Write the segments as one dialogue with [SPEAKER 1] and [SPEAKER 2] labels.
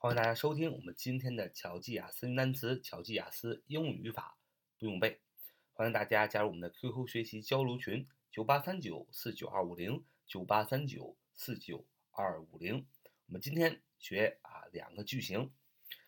[SPEAKER 1] 欢迎大家收听我们今天的巧记雅思单词、巧记雅思英语语法不用背。欢迎大家加入我们的 QQ 学习交流群：九八三九四九二五零九八三九四九二五零。我们今天学啊两个句型。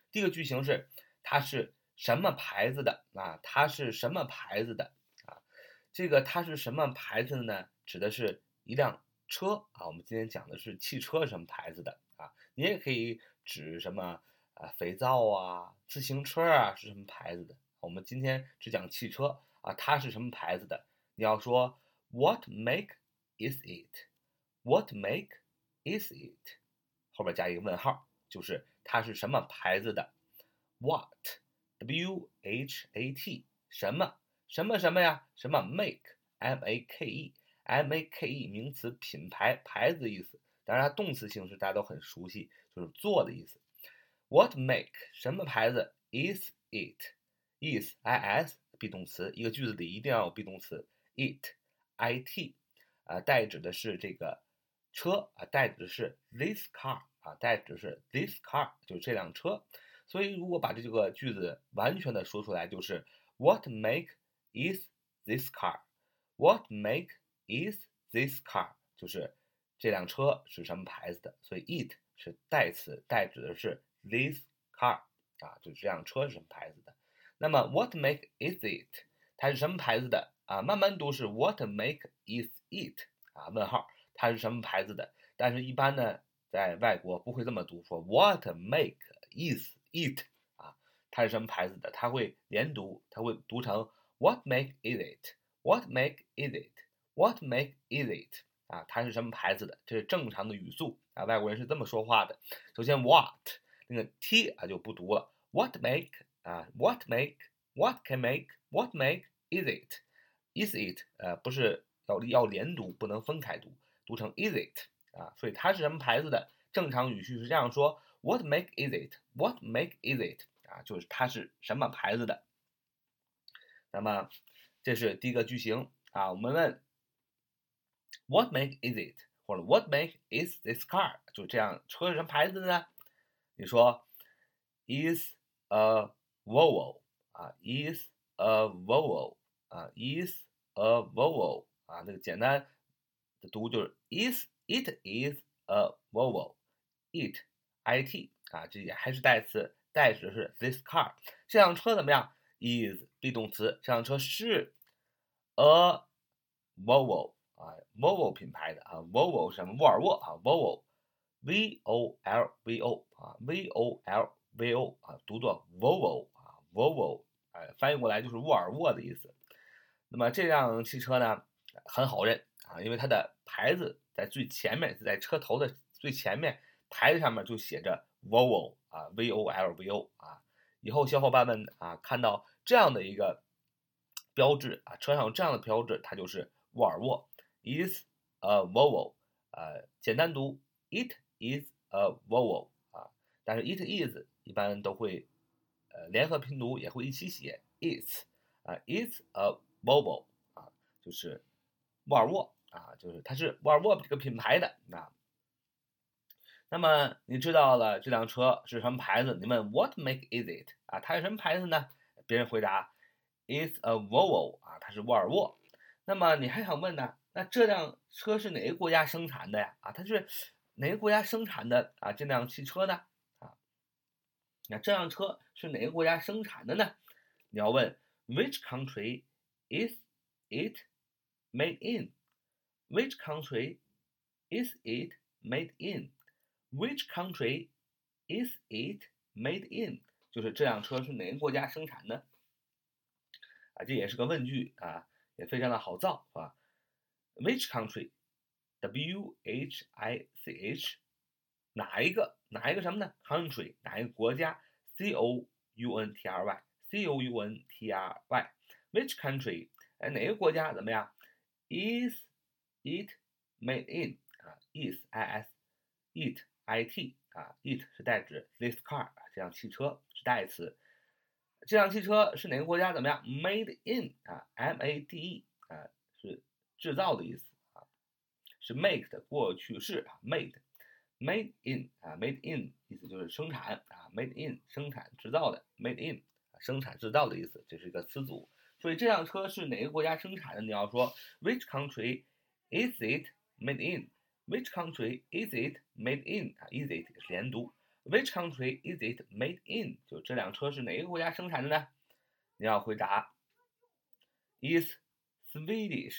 [SPEAKER 1] 第一个句型是它是什么牌子的啊？它是什么牌子的啊？这个它是什么牌子的呢？指的是一辆车啊。我们今天讲的是汽车什么牌子的啊？你也可以。指什么啊？肥皂啊，自行车啊，是什么牌子的？我们今天只讲汽车啊，它是什么牌子的？你要说 What make is it？What make is it？后边加一个问号，就是它是什么牌子的？What？W H A T？什么？什么什么呀？什么 make？M A K E？M A K E 名词，品牌，牌子的意思。当然，它动词形式大家都很熟悉，就是做的意思。What make 什么牌子？Is it is i s be 动词，一个句子里一定要有 be 动词。It i t 啊，代指的是这个车啊，代指的是 this car 啊，代指的是 this car 就是这辆车。所以如果把这个句子完全的说出来，就是 What make is this car？What make is this car？就是。这辆车是什么牌子的？所以 it 是代词，代指的是 this car 啊，就是这辆车是什么牌子的。那么 what make is it？它是什么牌子的啊？慢慢读是 what make is it 啊？问号，它是什么牌子的？但是，一般呢，在外国不会这么读，说 what make is it 啊？它是什么牌子的？它会连读，它会读成 what make is it？What make is it？What make is it？啊，它是什么牌子的？这是正常的语速啊，外国人是这么说话的。首先，what 那个 t 啊就不读了。What make 啊？What make？What can make？What make is it？Is it？呃，不是要要连读，不能分开读，读成 is it 啊。所以它是什么牌子的？正常语序是这样说：What make is it？What make is it？啊，就是它是什么牌子的。那么这是第一个句型啊，我们问。What make is it？或者 What make is this car？就这样，车是什么牌子的呢？你说 is a Volvo 啊，is a Volvo 啊，is a Volvo 啊，那个简单的读就是 is it is a Volvo，it i t 啊，这也还是代词，代指的是 this car。这辆车怎么样？is be 动词，这辆车是 a Volvo。 啊，Volvo 品牌的啊，Volvo 什么？沃尔沃啊，Volvo，V O L V O 啊，V O L V O 啊，读作 Volvo 啊，Volvo，哎，翻译过来就是沃尔沃的意思。那么这辆汽车呢，很好认啊，因为它的牌子在最前面，在车头的最前面，牌子上面就写着 Volvo 啊，V O L V O 啊。以后小伙伴们啊，看到这样的一个标志啊，车上有这样的标志，它就是沃尔沃。It's a Volvo，呃，简单读，it is a Volvo 啊，但是 it is 一般都会呃联合拼读，也会一起写 it's 啊，it's a Volvo 啊，就是沃尔沃啊，就是它是沃尔沃这个品牌的啊。那么你知道了这辆车是什么牌子？你问 What make is it？啊，它是什么牌子呢？别人回答 It's a Volvo 啊，它是沃尔沃。那么你还想问呢？那这辆车是哪个国家生产的呀？啊，它是哪个国家生产的啊？这辆汽车呢？啊，那这辆车是哪个国家生产的呢？你要问 Which country is it made in？Which country is it made in？Which country is it made in？就是这辆车是哪个国家生产的？啊，这也是个问句啊，也非常的好造，是吧 ？Which country? W H I C H，哪一个哪一个什么呢？Country 哪一个国家？C O U N T R Y，C O U N T R Y。Which country？哎，哪个国家怎么样？Is it made in？啊，is I S it I T 啊，it 是代指 this car 啊，这辆汽车是代词。这辆汽车是哪个国家怎么样？Made in 啊，M A D E 啊是。 制造的意思啊，是 make 的过去式啊，made，made in 啊，made in 意思就是生产啊，made in 生产制造的，made in 生产制造的意思，这是一个词组。所以这辆车是哪个国家生产的？你要说 Which country is it made in？Which country is it made in？啊，is it 连读。Which country is it made in？就这辆车是哪个国家生产的呢？你要回答 is Swedish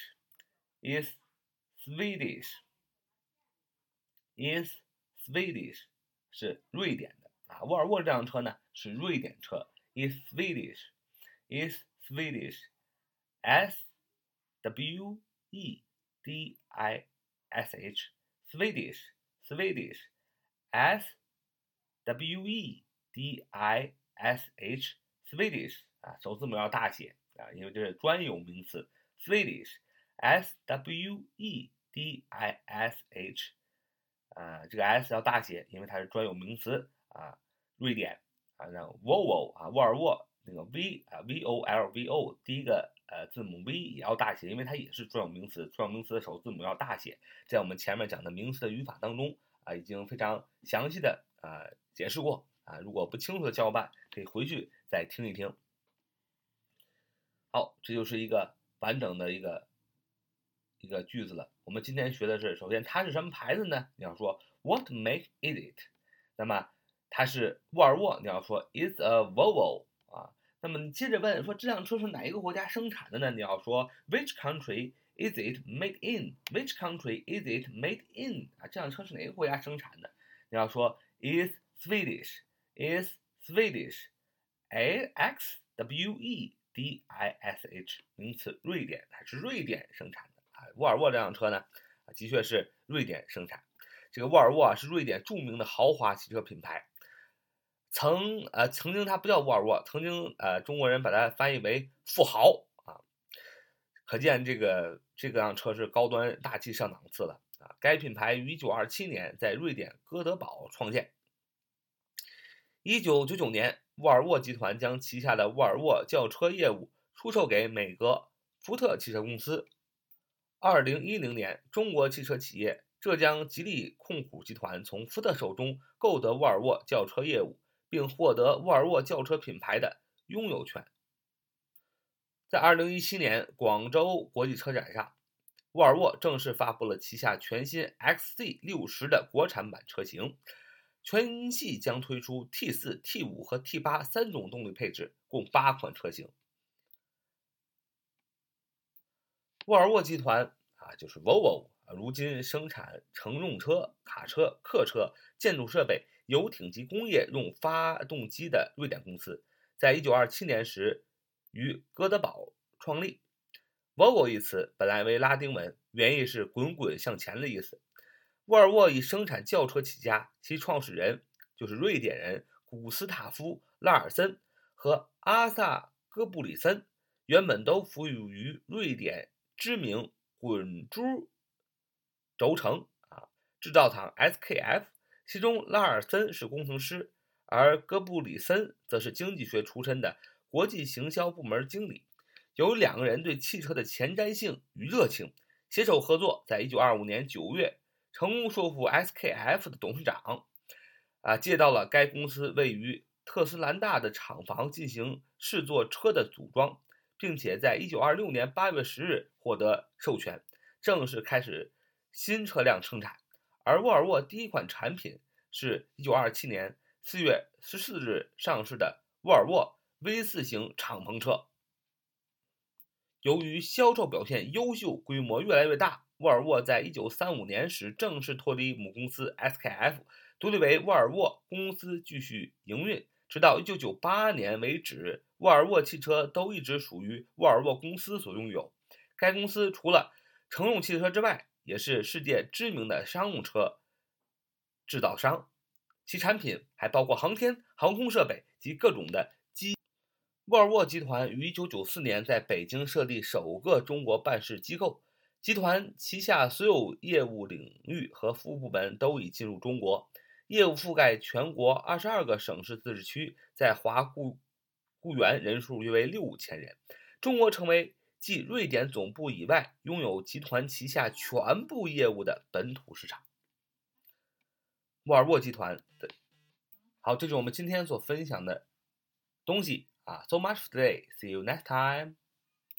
[SPEAKER 1] Is Swedish. Is Swedish 是瑞典的啊。沃尔沃这辆车呢是瑞典车，is Swedish，is Swedish，S W E D I S H，Swedish，Swedish，S W E D I S H，Swedish 啊，首字母要大写啊，因为这是专有名词，Swedish S W E D I S H 啊，这个 S 要大写，因为它是专有名词啊，瑞典啊，然后 Volvo 啊，沃尔沃那个 V 啊，V O L V O 第一个呃字母 V 也要大写，因为它也是专有名词，专有名词的首字母要大写，在我们前面讲的名词的语法当中啊，已经非常详细的啊解释过啊，如果不清楚的小伙伴可以回去再听一听。好，这就是一个完整的一个一个句子了。我们今天学的是，首先它是什么牌子呢？你要说 What make is it？那么它是沃尔沃，你要说 Is a Volvo 啊。那么你接着问说这辆车是哪一个国家生产的呢？你要说 Which country is it made in？Which country is it made in？啊，这辆车是哪个国家生产的？你要说 Is Swedish？Is Swedish？A X W E。D I S H 名词，瑞典，它是瑞典生产的。沃尔沃这辆车呢，的确是瑞典生产。这个沃尔沃啊，是瑞典著名的豪华汽车品牌。曾呃，曾经它不叫沃尔沃，曾经呃，中国人把它翻译为富豪啊。可见这个这个辆车是高端大气上档次的啊。该品牌于1927年在瑞典哥德堡创建。1999年。沃尔沃集团将旗下的沃尔沃轿车业务出售给美国福特汽车公司。二零一零年，中国汽车企业浙江吉利控股集团从福特手中购得沃尔沃轿车业务，并获得沃尔沃轿车品牌的拥有权。在二零一七年广州国际车展上，沃尔沃正式发布了旗下全新 XC 六十的国产版车型。全系将推出 T 四、T 五和 T 八三种动力配置，共八款车型。沃尔沃集团啊，就是 Volvo 啊，如今生产乘用车、卡车、客车、建筑设备、游艇及工业用发动机的瑞典公司，在一九二七年时于哥德堡创立。Volvo 一词本来为拉丁文，原意是“滚滚向前”的意思。沃尔沃以生产轿车起家，其创始人就是瑞典人古斯塔夫·拉尔森和阿萨·戈布里森，原本都服务于瑞典知名滚珠轴承啊制造厂 SKF，其中拉尔森是工程师，而戈布里森则是经济学出身的国际行销部门经理。由于两个人对汽车的前瞻性与热情，携手合作，在1925年9月。成功说服 SKF 的董事长，啊，借到了该公司位于特斯兰大的厂房进行试做车的组装，并且在1926年8月10日获得授权，正式开始新车辆生产。而沃尔沃第一款产品是1927年4月14日上市的沃尔沃 V4 型敞篷车。由于销售表现优秀，规模越来越大。沃尔沃在一九三五年时正式脱离母公司 SKF，独立为沃尔沃公司继续营运，直到一九九八年为止，沃尔沃汽车都一直属于沃尔沃公司所拥有。该公司除了乘用汽车之外，也是世界知名的商用车制造商，其产品还包括航天航空设备及各种的机。沃尔沃集团于一九九四年在北京设立首个中国办事机构。集团旗下所有业务领域和服务部门都已进入中国，业务覆盖全国二十二个省市自治区，在华雇雇员人数约为六千人。中国成为继瑞典总部以外拥有集团旗下全部业务的本土市场。沃尔沃集团的好，这是我们今天所分享的东西啊。So much today. See you next time.